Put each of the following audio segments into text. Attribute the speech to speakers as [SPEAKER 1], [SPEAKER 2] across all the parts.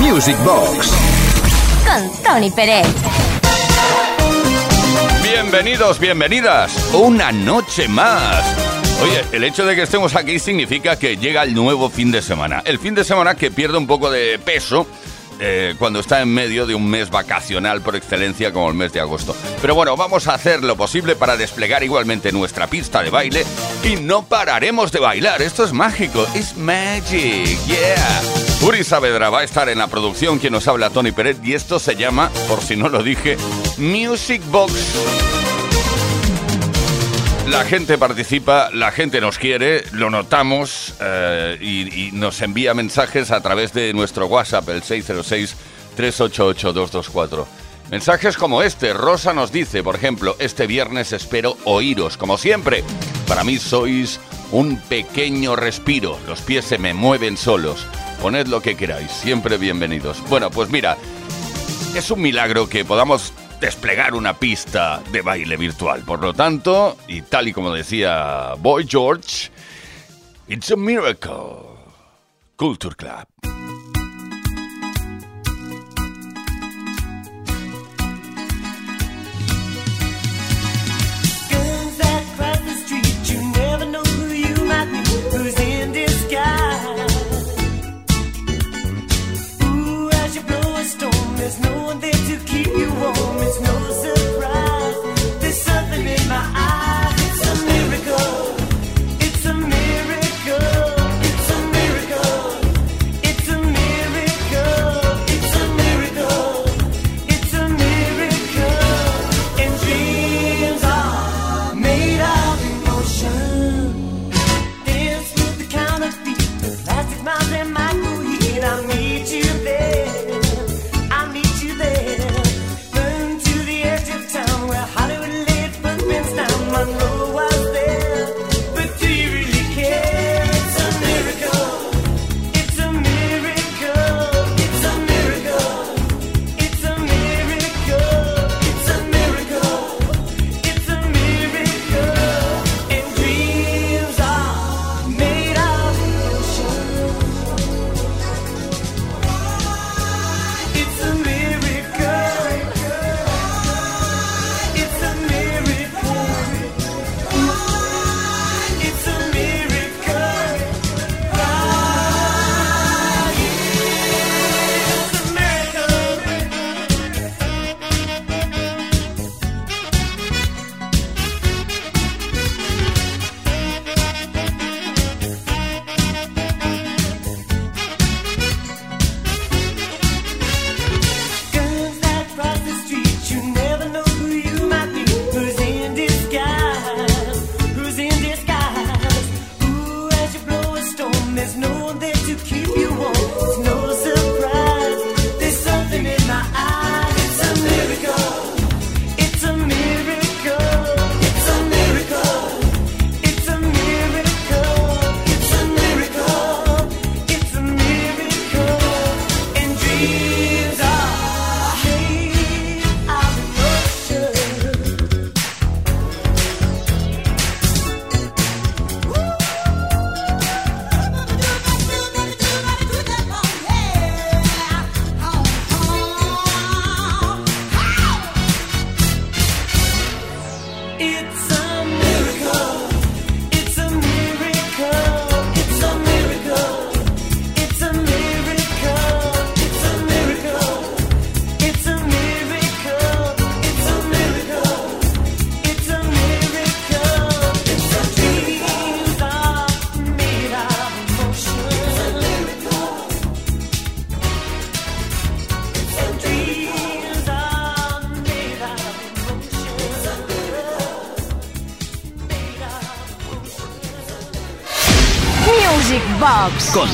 [SPEAKER 1] Music Box.
[SPEAKER 2] Con Tony Pérez.
[SPEAKER 3] Bienvenidos, bienvenidas. Una noche más. Oye, el hecho de que estemos aquí significa que llega el nuevo fin de semana. El fin de semana que pierde un poco de peso eh, cuando está en medio de un mes vacacional por excelencia como el mes de agosto. Pero bueno, vamos a hacer lo posible para desplegar igualmente nuestra pista de baile y no pararemos de bailar. Esto es mágico, es magic, yeah. Uri Saavedra va a estar en la producción, quien nos habla Tony Pérez, y esto se llama, por si no lo dije, Music Box. La gente participa, la gente nos quiere, lo notamos eh, y, y, nos envía mensajes a través de nuestro WhatsApp, el 606-388-224. Mensajes como este, Rosa nos dice, por ejemplo, este viernes espero oíros, como siempre. Para mí sois un pequeño respiro, los pies se me mueven solos. Poned lo que queráis, siempre bienvenidos. Bueno, pues mira, es un milagro que podamos desplegar una pista de baile virtual. Por lo tanto, y tal y como decía Boy George, it's a miracle. Culture Club.
[SPEAKER 4] There's no one there to keep you warm. It's no
[SPEAKER 1] Top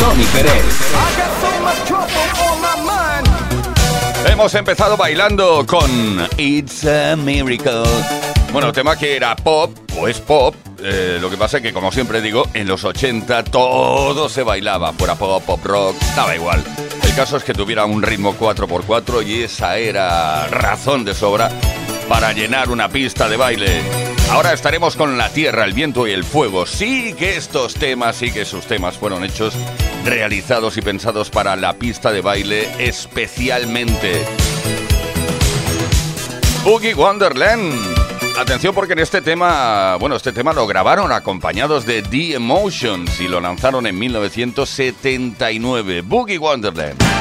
[SPEAKER 1] Tony Pérez.
[SPEAKER 3] Hemos empezado bailando con It's a Miracle. Bueno, tema que era pop, o es pop. eh, lo que pasa es que, como siempre digo, en los 80 todo se bailaba. Fuera pop, pop rock, daba igual. El caso es que tuviera un ritmo 4x4 y esa era razón de sobra para llenar una pista de baile. Ahora estaremos con la tierra, el viento y el fuego. Sí que estos temas, sí que sus temas fueron hechos, realizados y pensados para la pista de baile especialmente. Boogie Wonderland. Atención porque en este tema, bueno, este tema lo grabaron acompañados de The Emotions y lo lanzaron en 1979. Boogie Wonderland.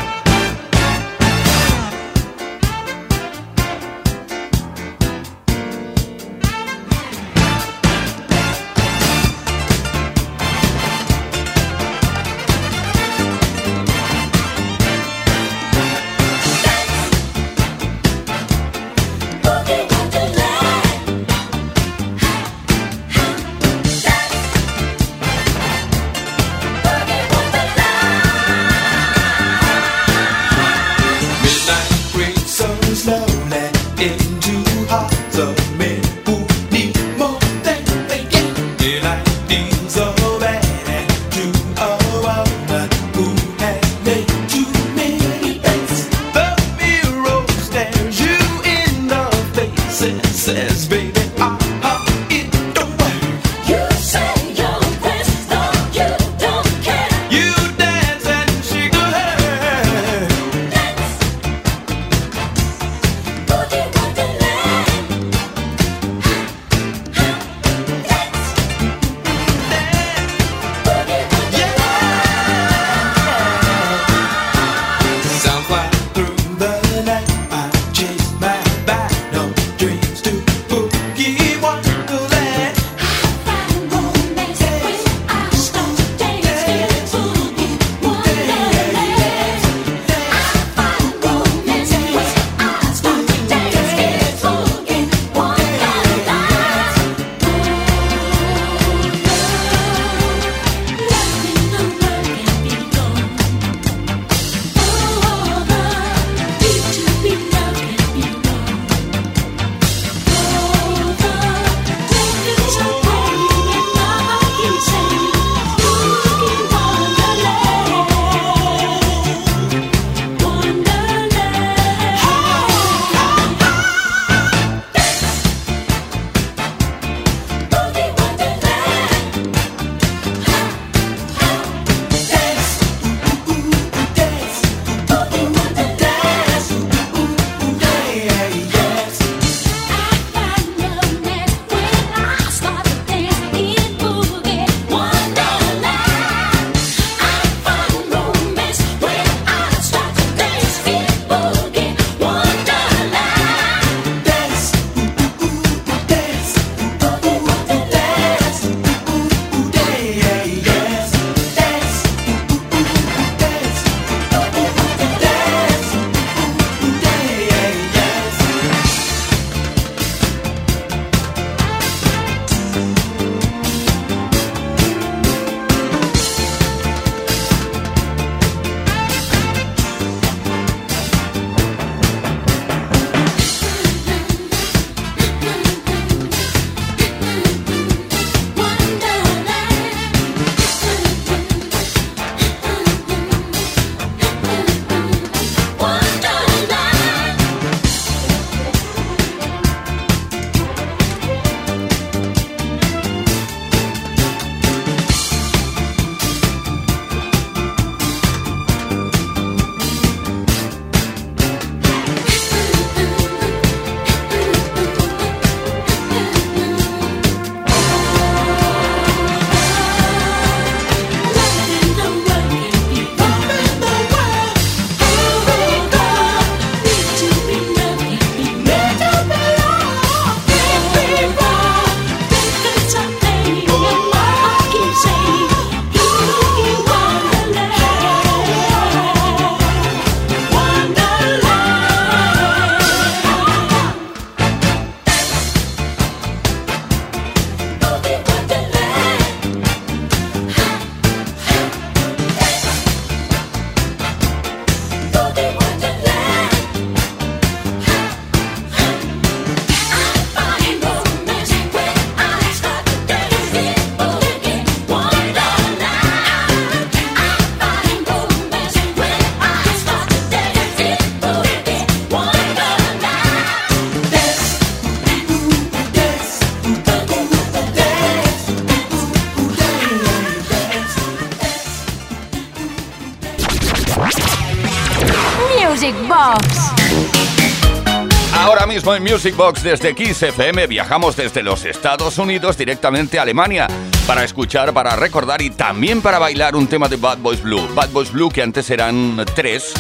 [SPEAKER 3] Music Box
[SPEAKER 4] desde Kiss FM viajamos desde los Estados Unidos directamente a Alemania para escuchar, para recordar y también para bailar un tema de Bad Boys Blue. Bad Boys Blue que antes eran tres,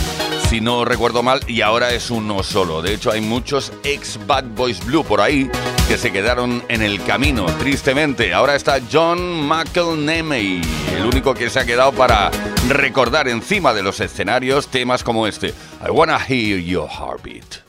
[SPEAKER 4] si no recuerdo mal, y ahora es uno solo. De hecho hay muchos ex Bad Boys Blue por ahí que se quedaron en el camino, tristemente. Ahora está John McElnamee, el único que se ha quedado para recordar encima de los escenarios temas como este. I wanna hear your heartbeat.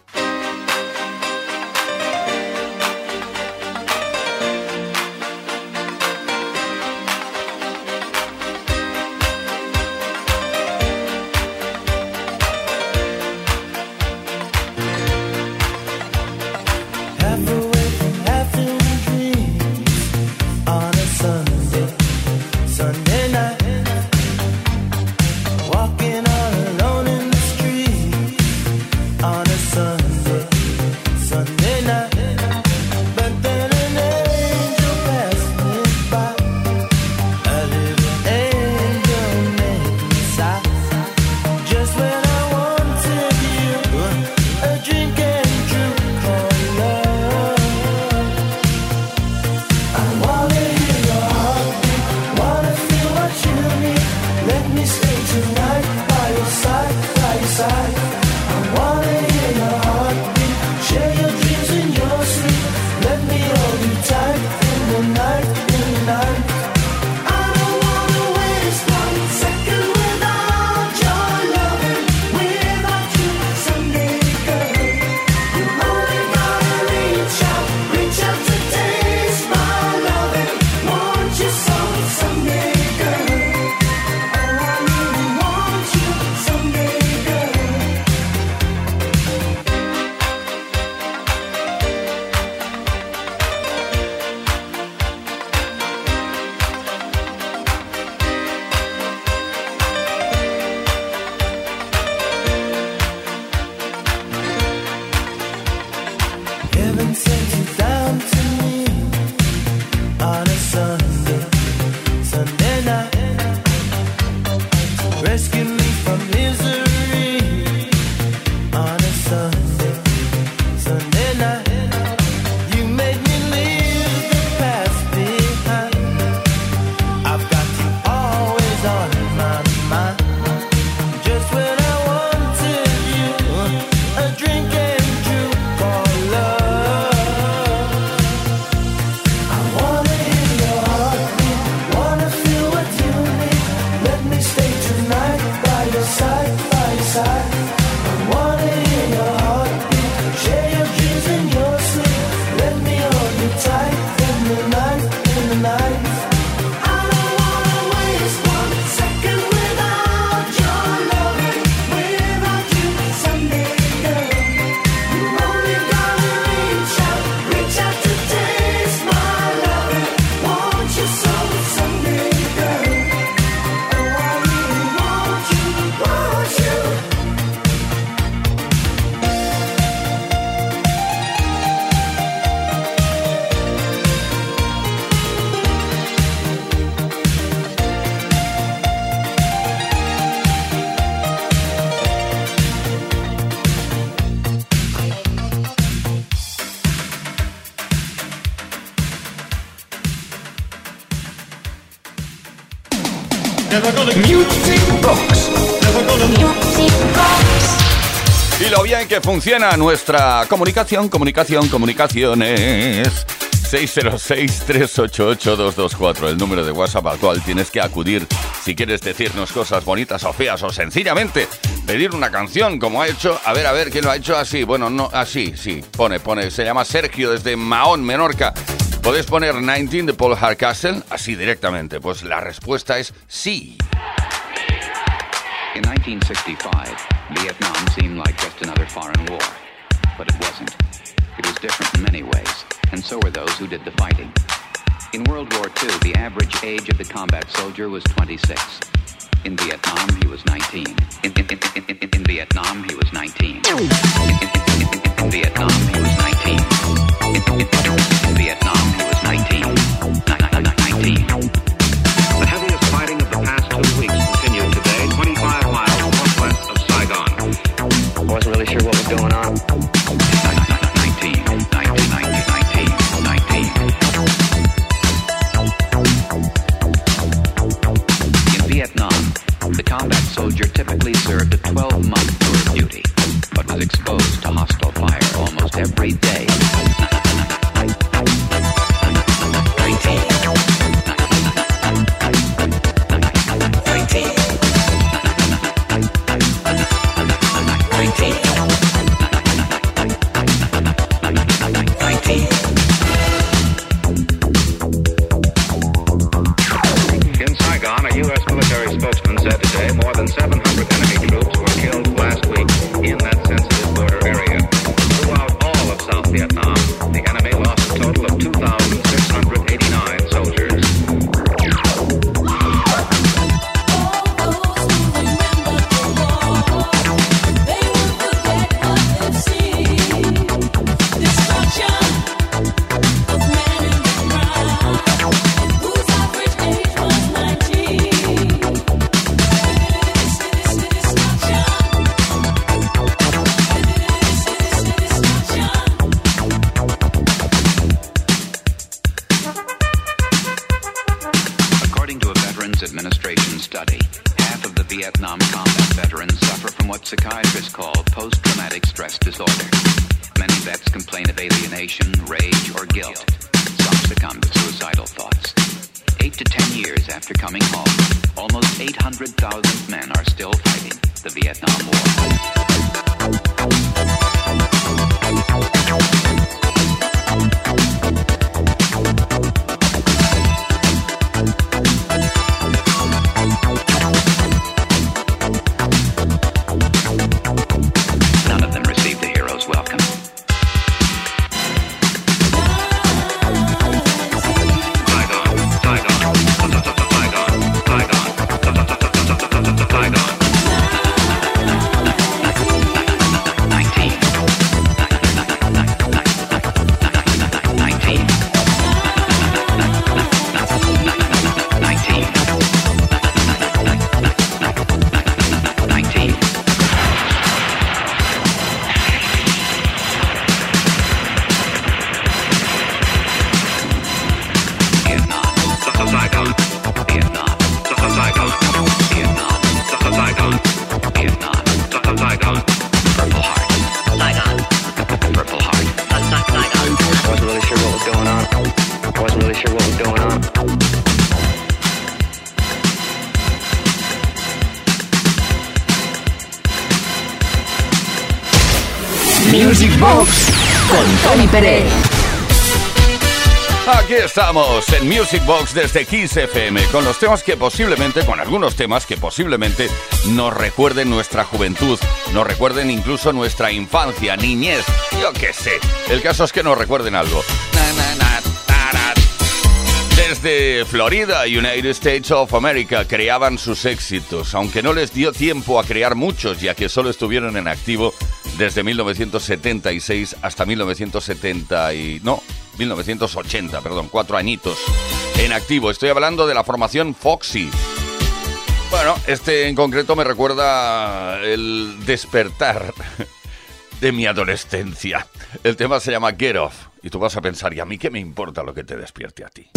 [SPEAKER 4] Y lo bien que funciona nuestra comunicación, comunicación, comunicaciones. 606-388-224, el número de WhatsApp al cual tienes que acudir si quieres decirnos cosas bonitas o feas o sencillamente pedir una canción como ha hecho. A ver, a ver, ¿quién lo ha hecho así? Bueno, no, así, sí, pone, pone. Se llama Sergio desde Mahón, Menorca. ¿Podés poner 19 de Paul Hardcastle? Así directamente. Pues la respuesta es sí.
[SPEAKER 5] In 1965, Vietnam seemed like just another foreign war. But it wasn't. It was different in many ways, and so were those who did the fighting. In World War II, the average age of the combat soldier was 26. In Vietnam, he was 19. In, in, in, in, Vietnam, he was 19. In, in, in, in, in Vietnam, he was 19. Soldier typically served a 12-month tour of duty, but was exposed to hostile fire almost every day.
[SPEAKER 6] said today more than 700 enemy troops were killed last week in that sensitive border area. Throughout all of South Vietnam,
[SPEAKER 3] estamos en Music Box desde Kiss FM con los temas que posiblemente, con algunos temas que posiblemente nos recuerden nuestra juventud, nos recuerden incluso nuestra infancia, niñez, yo qué sé. El caso es que nos recuerden algo. Desde Florida, United States of America, creaban sus éxitos, aunque no les dio tiempo a crear muchos, ya que solo estuvieron en activo desde 1976 hasta 1970 y... no, 1980, perdón, cuatro añitos en activo. Estoy hablando de la formación Foxy. Bueno, este en concreto me recuerda el despertar de mi adolescencia. El tema se llama Get Off. Y tú vas a pensar, ¿y a mí qué me importa lo que te despierte a ti?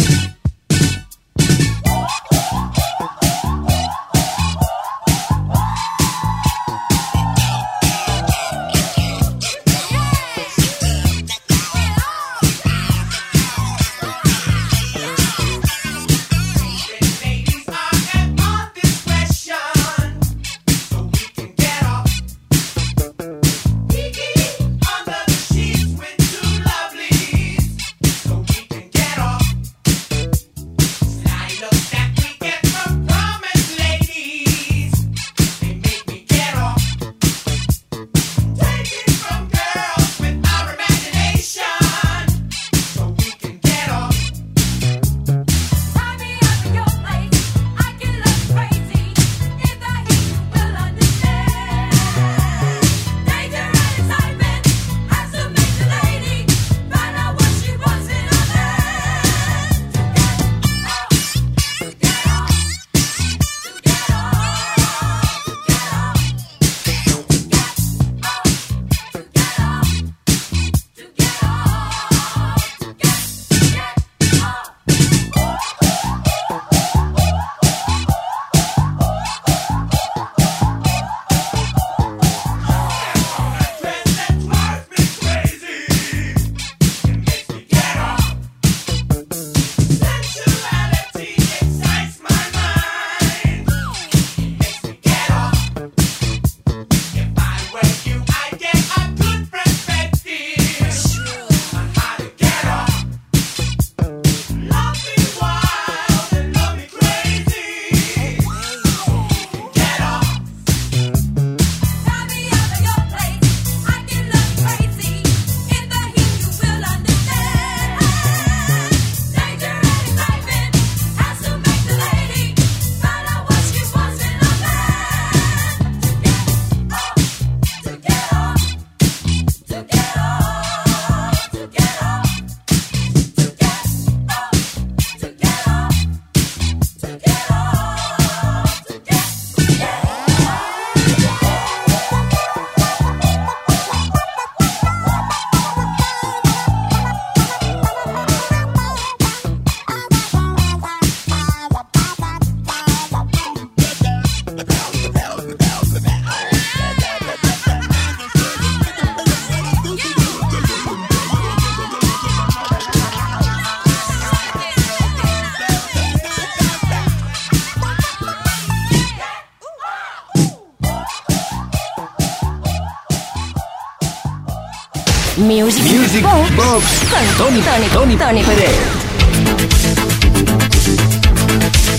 [SPEAKER 2] Music,
[SPEAKER 7] Music
[SPEAKER 2] Box,
[SPEAKER 7] Box
[SPEAKER 2] con Tony, Tony, Tony, Tony Pérez.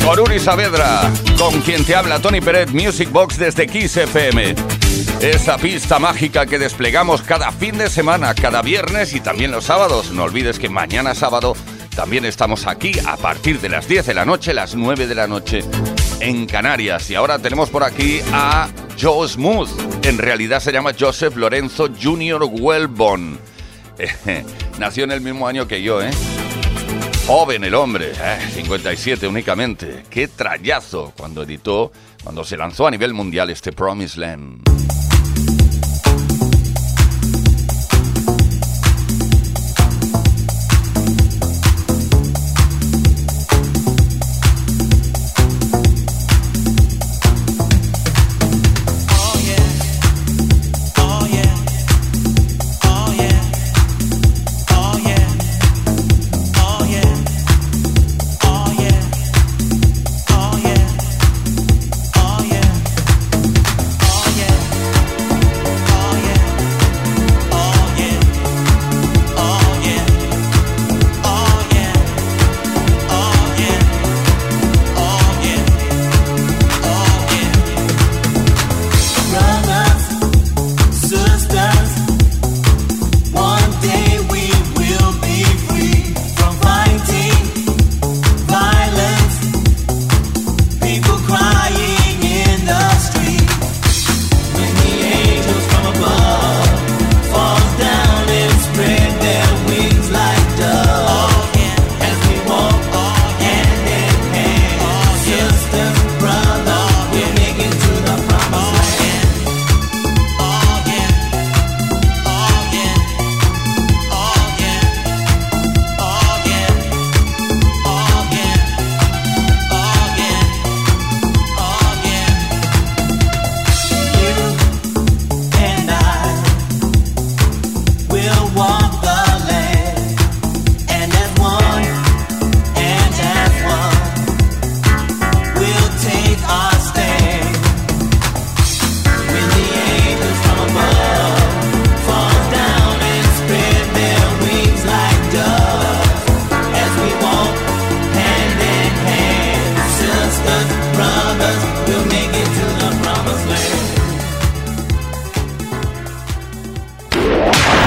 [SPEAKER 3] Con Uri Saavedra, con quien te habla Tony Pérez, Music Box desde Kiss FM. Esa pista mágica que desplegamos cada fin de semana, cada viernes y también los sábados. No olvides que mañana sábado también estamos aquí a partir de las 10 de la noche, las 9 de la noche en Canarias. Y ahora tenemos por aquí a Joe Smooth. En realidad se llama Joseph Lorenzo Jr. Wellborn. Nació en el mismo año que yo, ¿eh? Joven el hombre, eh, 57 únicamente. Qué trayazo cuando editó, cuando se lanzó a nivel mundial este Promised Land.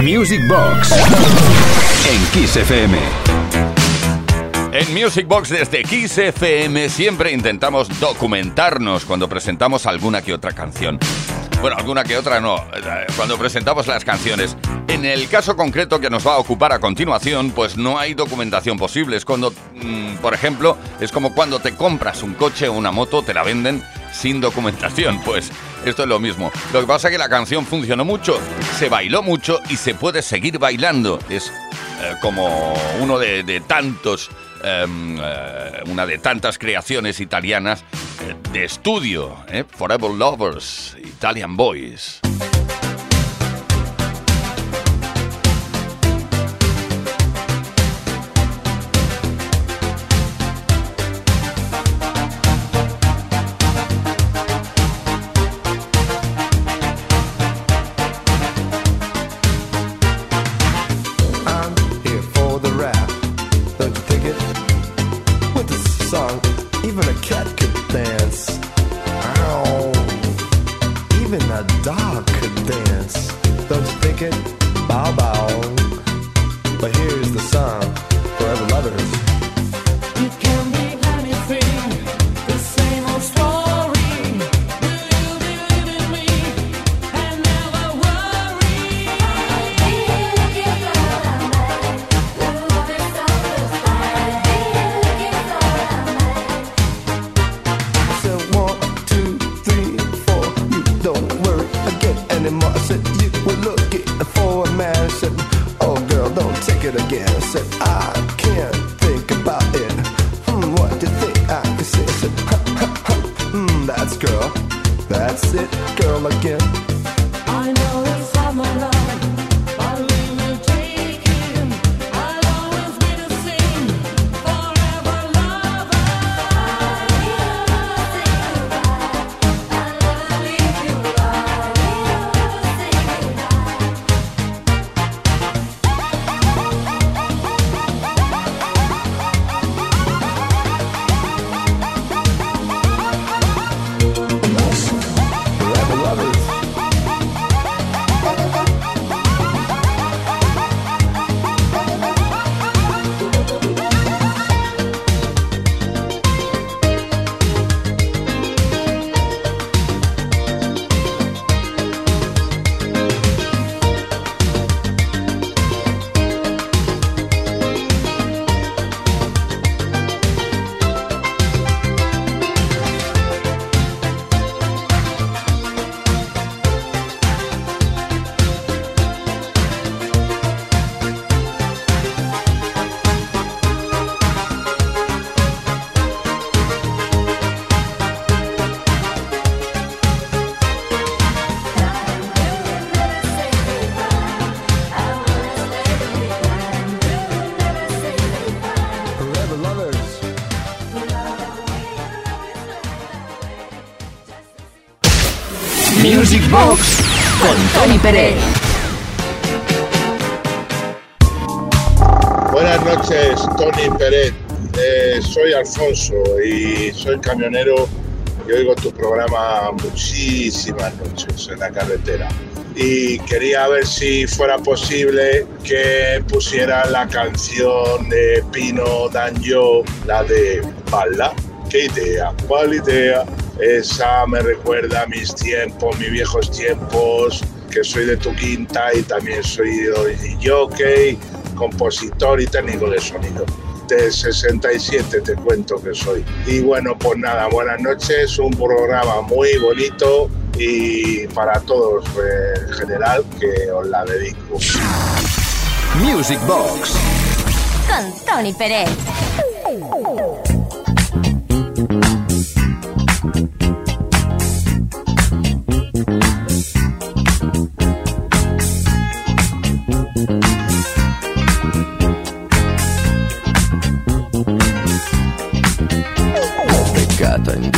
[SPEAKER 7] Music Box en Kiss FM.
[SPEAKER 3] En Music Box desde Kiss FM siempre intentamos documentarnos cuando presentamos alguna que otra canción. Bueno, alguna que otra no, eh, cuando presentamos las canciones. En el caso concreto que nos va a ocupar a continuación, pues no hay documentación posible. Es cuando, mm, por ejemplo, es como cuando te compras un coche o una moto, te la venden sin documentación. Pues esto es lo mismo. Lo que pasa es que la canción funcionó mucho, se bailó mucho y se puede seguir bailando. Es eh, como uno de, tantos, em, eh, una de tantas creaciones italianas eh, de estudio. Forever Lovers, Italian Boys.
[SPEAKER 8] Again. I said
[SPEAKER 2] Music Box con Tony Pérez.
[SPEAKER 9] Buenas noches, Tony Pérez. Eh, soy Alfonso y soy camionero y oigo tu programa muchísimas noches en la carretera. Y quería ver si fuera posible que pusiera la canción de Pino Danjo, la de Bala. ¿Qué idea? ¿Cuál idea? Esa me recuerda a mis tiempos, mis viejos tiempos, que soy de tu quinta y también soy jockey, compositor y técnico de sonido. De 67 te cuento que soy. Y bueno, pues nada, buenas noches, un programa muy bonito y para todos en general que os la dedico.
[SPEAKER 7] Music Box.
[SPEAKER 10] Con Tony Pérez.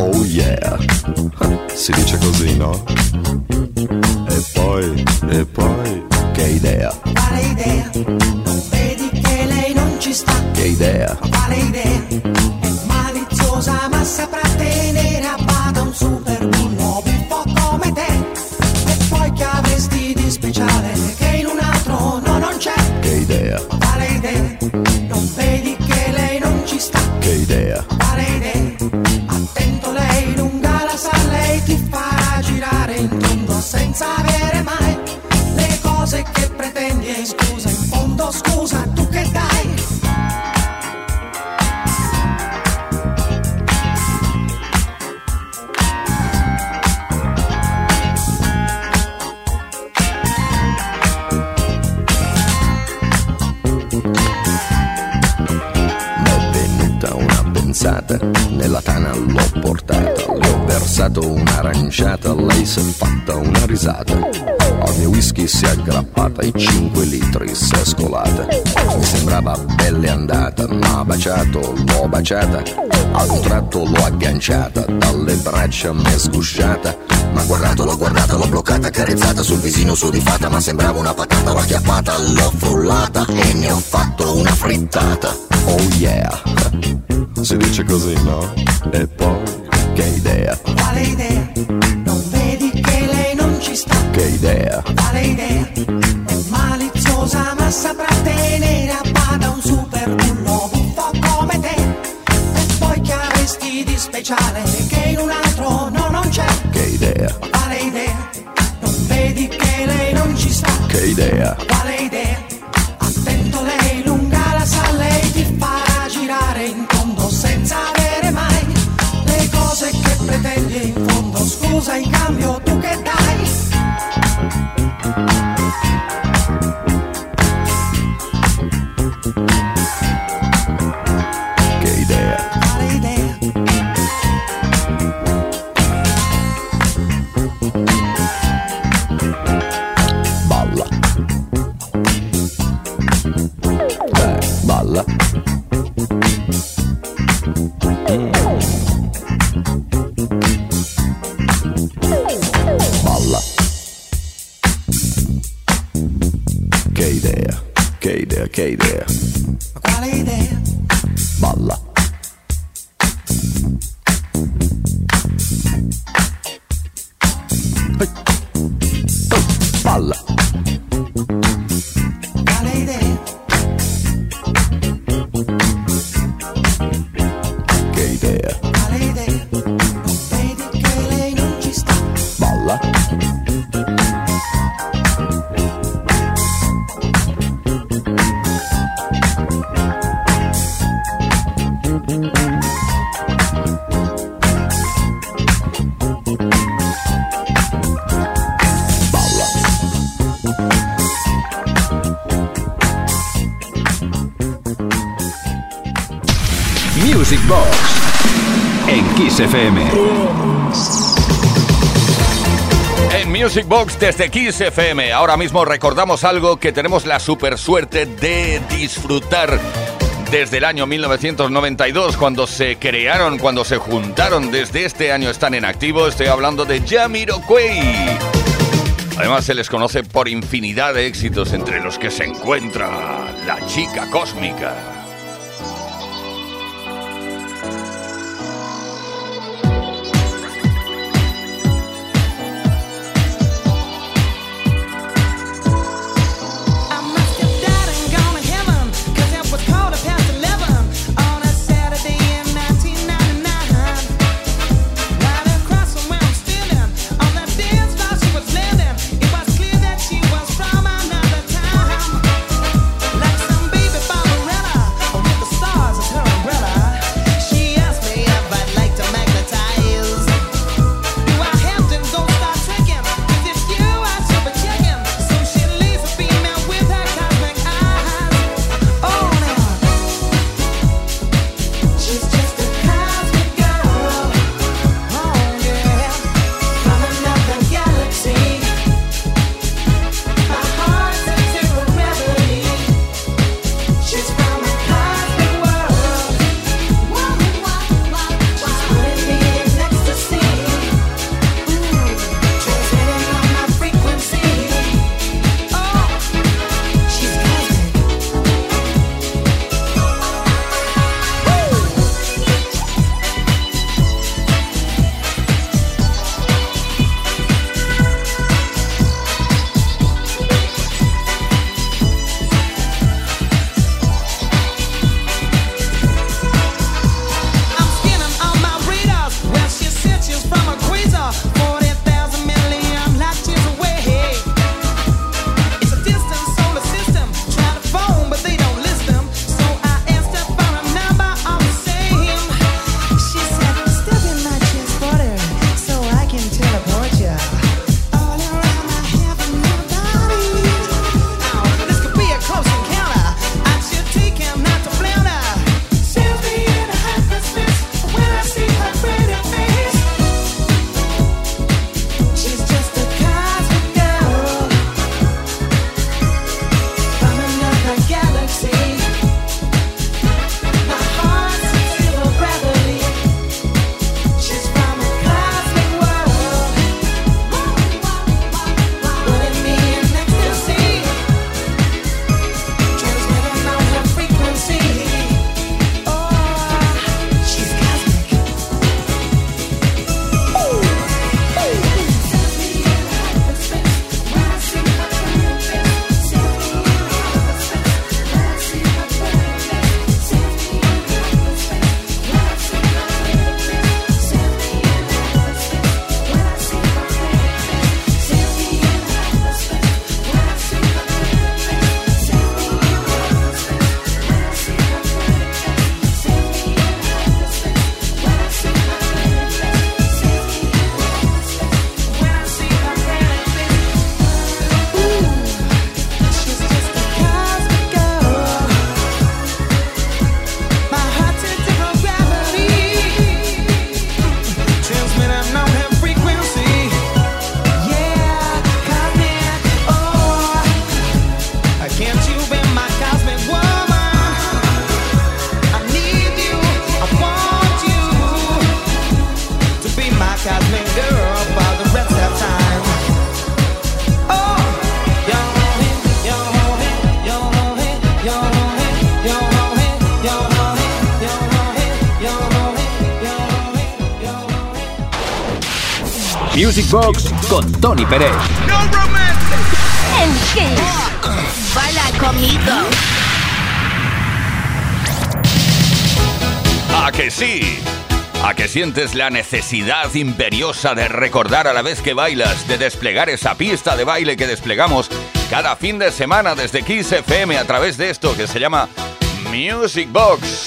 [SPEAKER 11] Oh yeah, si dice così, no? E poi, e poi, che idea,
[SPEAKER 4] Quale idea? Non vedi che lei non ci sta?
[SPEAKER 11] che idea,
[SPEAKER 4] Quale idea? È maliziosa ma saprà tenere
[SPEAKER 11] baciato, l'ho baciata. Ad un tratto l'ho agganciata, dalle braccia mi è sgusciata. Ma guardato, l'ho guardata, l'ho bloccata, carezzata sul visino sudifata, ma sembrava una patata, l'ho acchiappata, l'ho frullata e ne ho fatto una frittata. Oh yeah, si dice così, no? E poi, che idea,
[SPEAKER 4] Quale idea? Non vedi che lei non ci sta?
[SPEAKER 11] che idea,
[SPEAKER 4] Quale idea? È maliziosa ma saprà tenere che
[SPEAKER 11] idea,
[SPEAKER 4] Quale idea? Attento lei lunga la sa, lei ti farà girare in tondo senza avere mai le cose che pretendi in fondo. Scusa in cambio tu che
[SPEAKER 7] FM.
[SPEAKER 12] En Music Box desde Kiss FM. Ahora mismo recordamos algo que tenemos la super suerte de disfrutar desde el año 1992, cuando se crearon, cuando se juntaron. Desde este año están en activo. Estoy hablando de Jamiroquai. Además, se les conoce por infinidad de éxitos, entre los que se encuentra la chica cósmica.
[SPEAKER 7] Con Tony Pérez.
[SPEAKER 10] En Kiss. Baila conmigo.
[SPEAKER 12] ¿A que sí? ¿A que sientes la necesidad imperiosa de recordar a la vez que bailas, de desplegar esa pista de baile que desplegamos cada fin de semana desde Kiss FM a través de esto que se llama Music Box?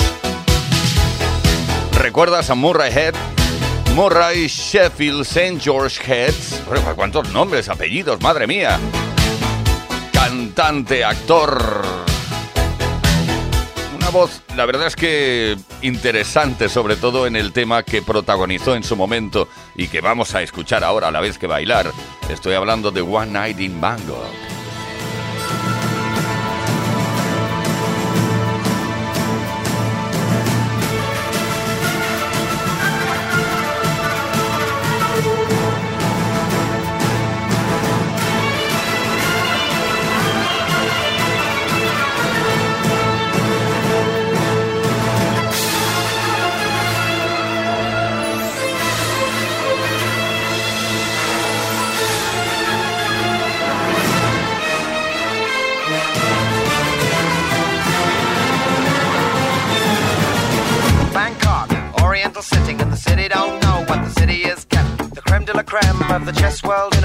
[SPEAKER 12] ¿Recuerdas a Murray Head? Murray Sheffield St. George Heads. ¿Cuántos nombres, apellidos? Madre mía. Cantante, actor.
[SPEAKER 3] Una voz, la verdad es que interesante, sobre todo en el tema que protagonizó en su momento y que vamos a escuchar ahora a la vez que bailar. Estoy hablando de One Night in Bangkok.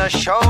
[SPEAKER 4] Chess world in a show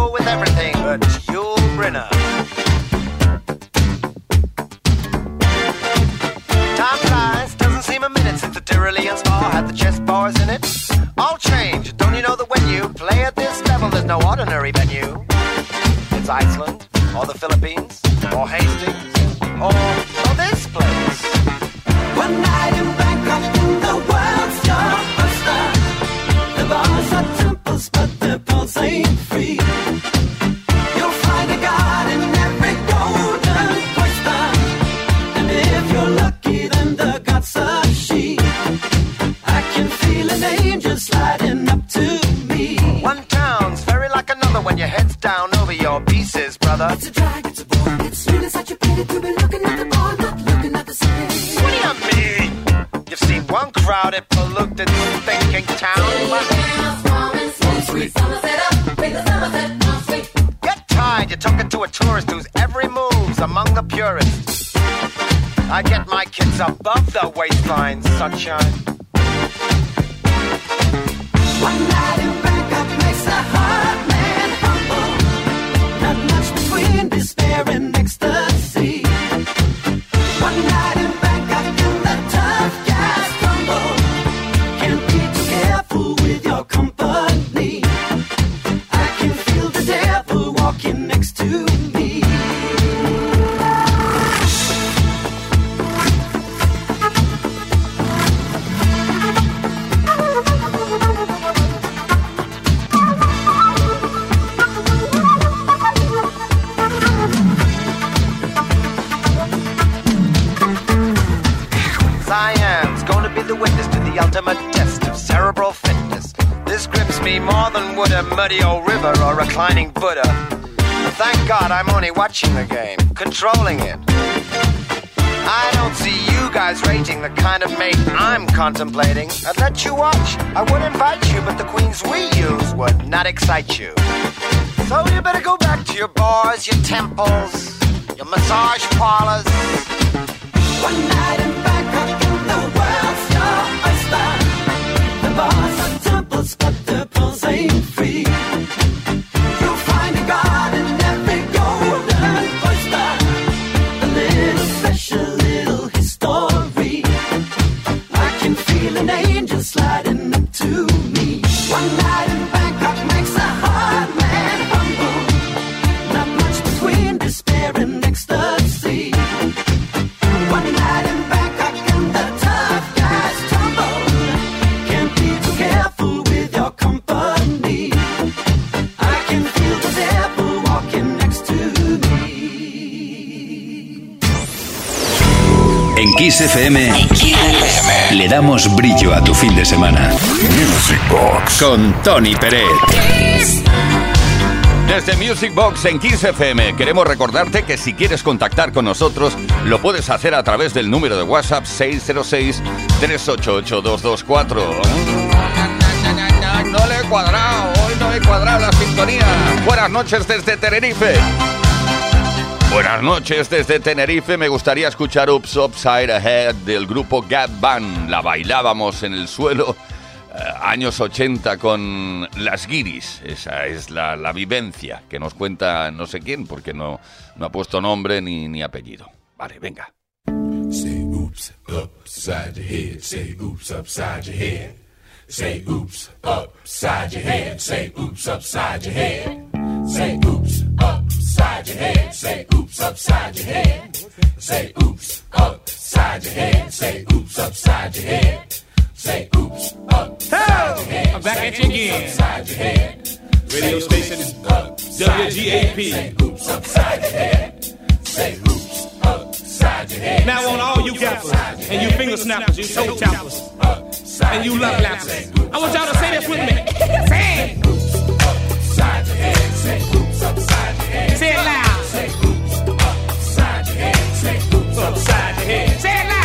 [SPEAKER 4] contemplating. I'd let you watch, I would invite you, but the queens we use would not excite you. So you better go back to your bars, your temples, your massage parlors. One night
[SPEAKER 7] Kiss FM, le damos brillo a tu fin de semana. Music Box con Tony Peret.
[SPEAKER 3] Desde Music Box en Kiss FM queremos recordarte que si quieres contactar con nosotros lo puedes hacer a través del número de WhatsApp 606-388-224. No le he cuadrado, hoy no he cuadrado la sintonía. Buenas noches desde Tenerife. Buenas noches desde Tenerife. Me gustaría escuchar Ups Upside Ahead del grupo Gap Band. La bailábamos en el suelo eh, años 80 con las guiris. Esa es la, vivencia que nos cuenta no sé quién, porque no, no ha puesto nombre ni, ni apellido. Vale, venga.
[SPEAKER 13] Say oops upside your head. Say oops upside your head. Say oops upside your head. Say oops upside your head. Say oops upside your head. Say oops upside your head. Say oops upside
[SPEAKER 14] your head. Say oops upside your head. Say oops upside your head.
[SPEAKER 15] I'm back at you again.
[SPEAKER 14] Upside your head.
[SPEAKER 15] Radio station WGAP.
[SPEAKER 14] Say oops upside your head. Say oops upside your head.
[SPEAKER 15] Now on all you gappers and you finger snappers, you toe tappers, and you love lappers. I want y'all to say this with me. Say it.
[SPEAKER 14] Upside your head. Say oops upside your.
[SPEAKER 15] Say it loud.
[SPEAKER 14] Say oops upside your head. Say oops upside your head.
[SPEAKER 15] Say it loud.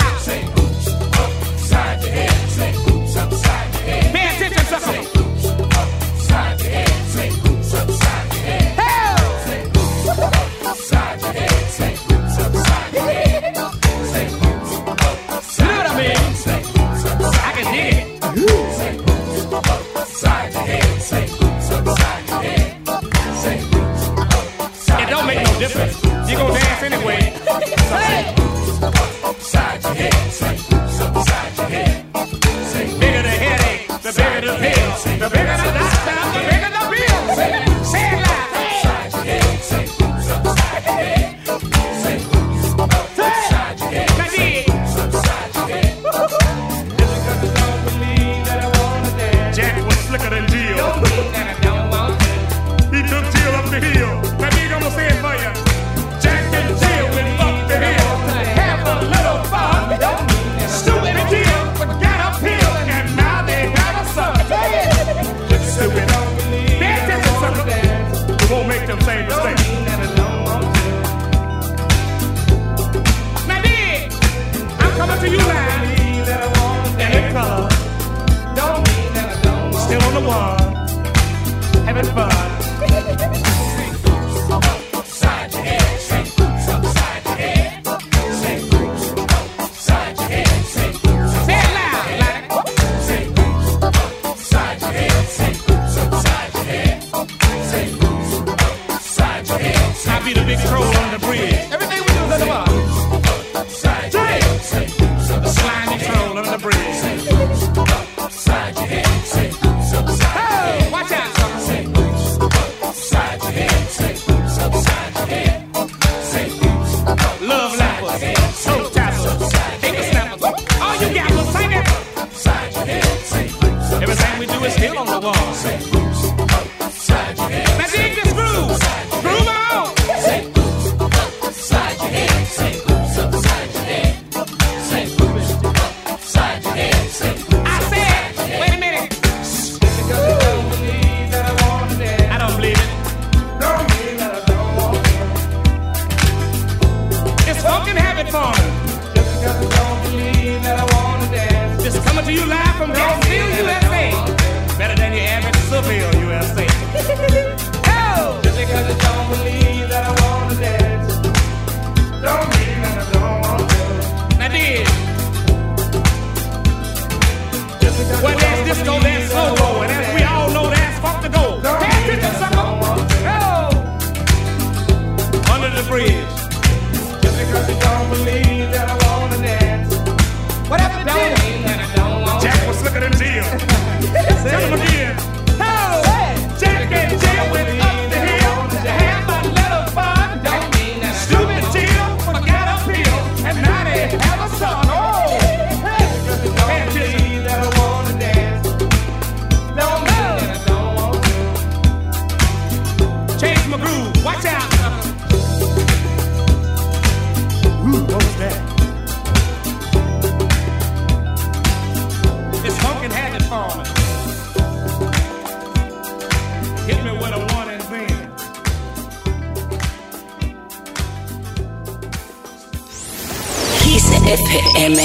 [SPEAKER 2] FM.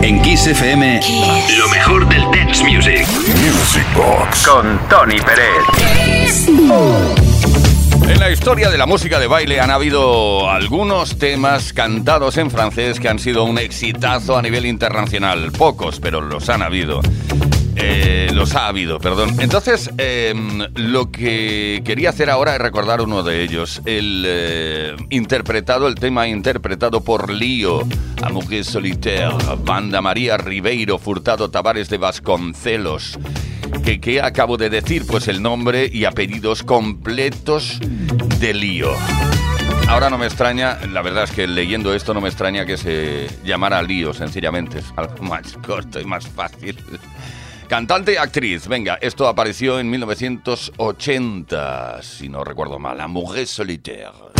[SPEAKER 7] En Kiss FM, lo mejor del dance music.
[SPEAKER 1] Music Box.
[SPEAKER 7] Con Tony Pérez.
[SPEAKER 3] En la historia de la música de baile han habido algunos temas cantados en francés que han sido un exitazo a nivel internacional. Pocos, pero los han habido. Eh, los ha habido, perdón. Entonces, em, lo que quería hacer ahora es recordar uno de ellos. El eh, interpretado, el tema interpretado por Lío, A Mujer Solitaire, Banda María Ribeiro Furtado Tavares de Vasconcelos. ¿Qué, ¿Qué acabo de decir? Pues el nombre y apellidos completos de Lío.
[SPEAKER 2] Ahora no me extraña, la verdad es que leyendo esto no me extraña que se llamara Lío, sencillamente. Es algo más corto y más fácil. Cantante, actriz. Venga, esto apareció en 1980, si no recuerdo mal. La Mujer Solitaire.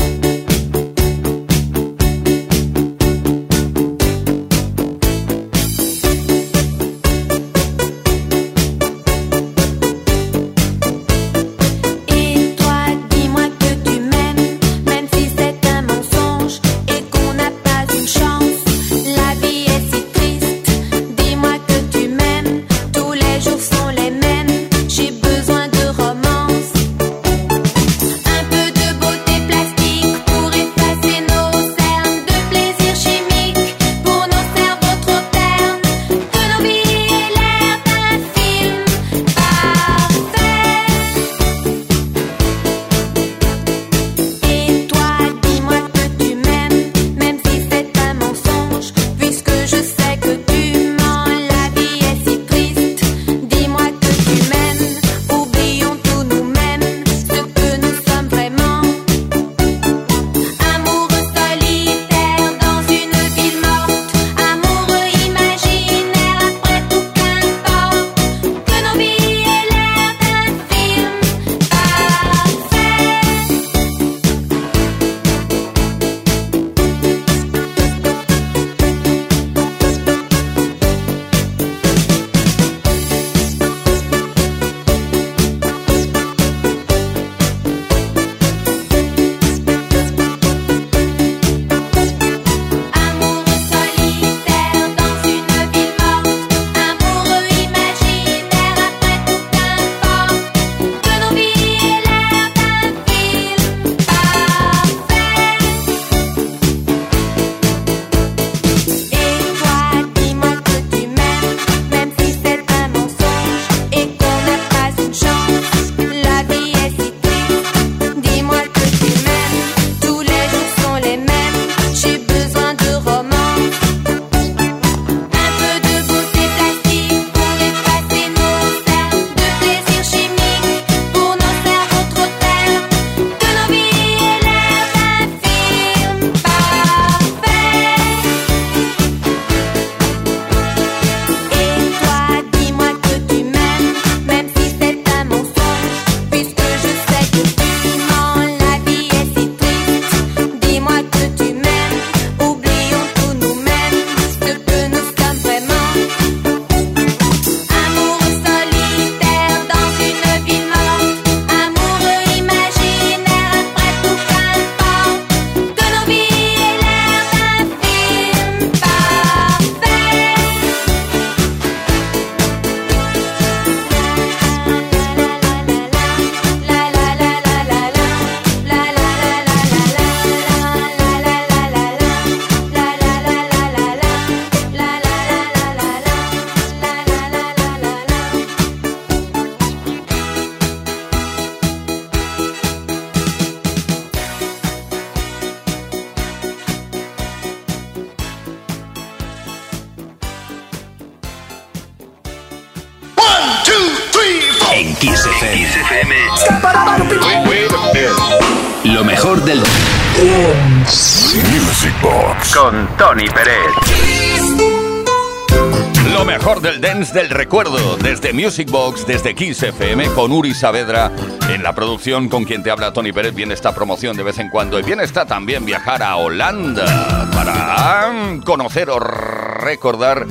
[SPEAKER 2] recuerdo desde Music Box, desde 15 FM, con Uri Saavedra en la producción, con quien te habla Tony Pérez. Bien esta promoción de vez en cuando y bien está también viajar a Holanda para conocer o recordar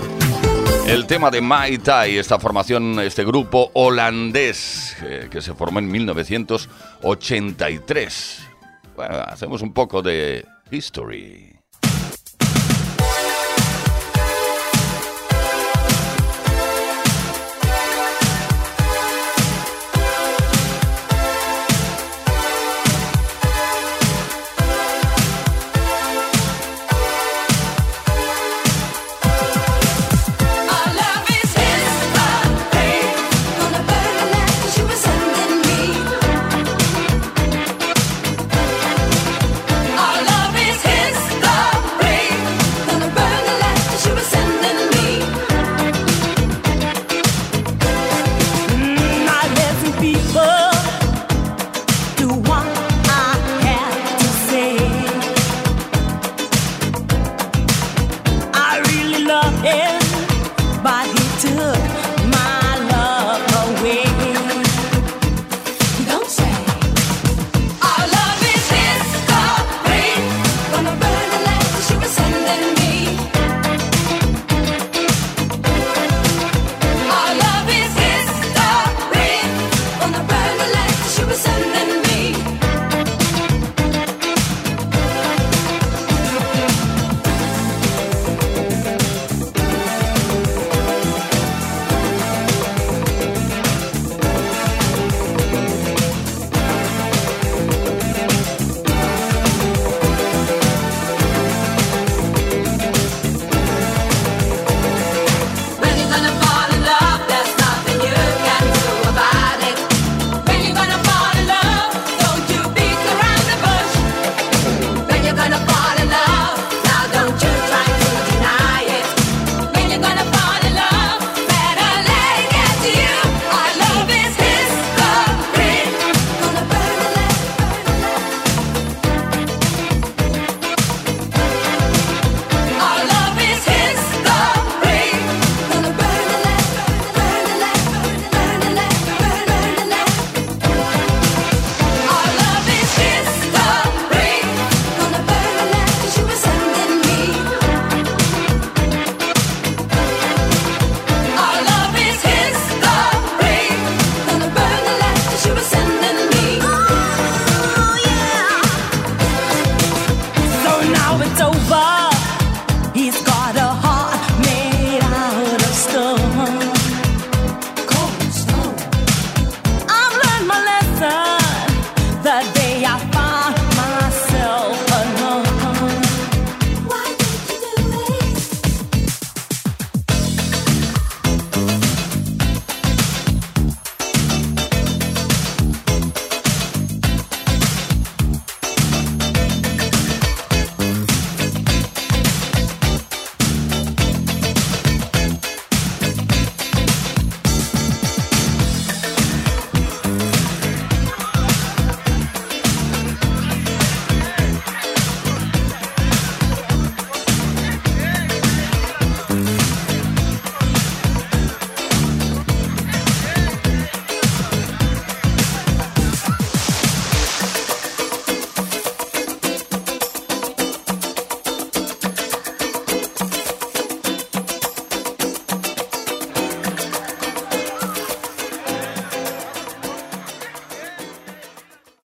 [SPEAKER 2] el tema de Mai Tai, esta formación, este grupo holandés eh, que se formó en 1983. Bueno, hacemos un poco de history.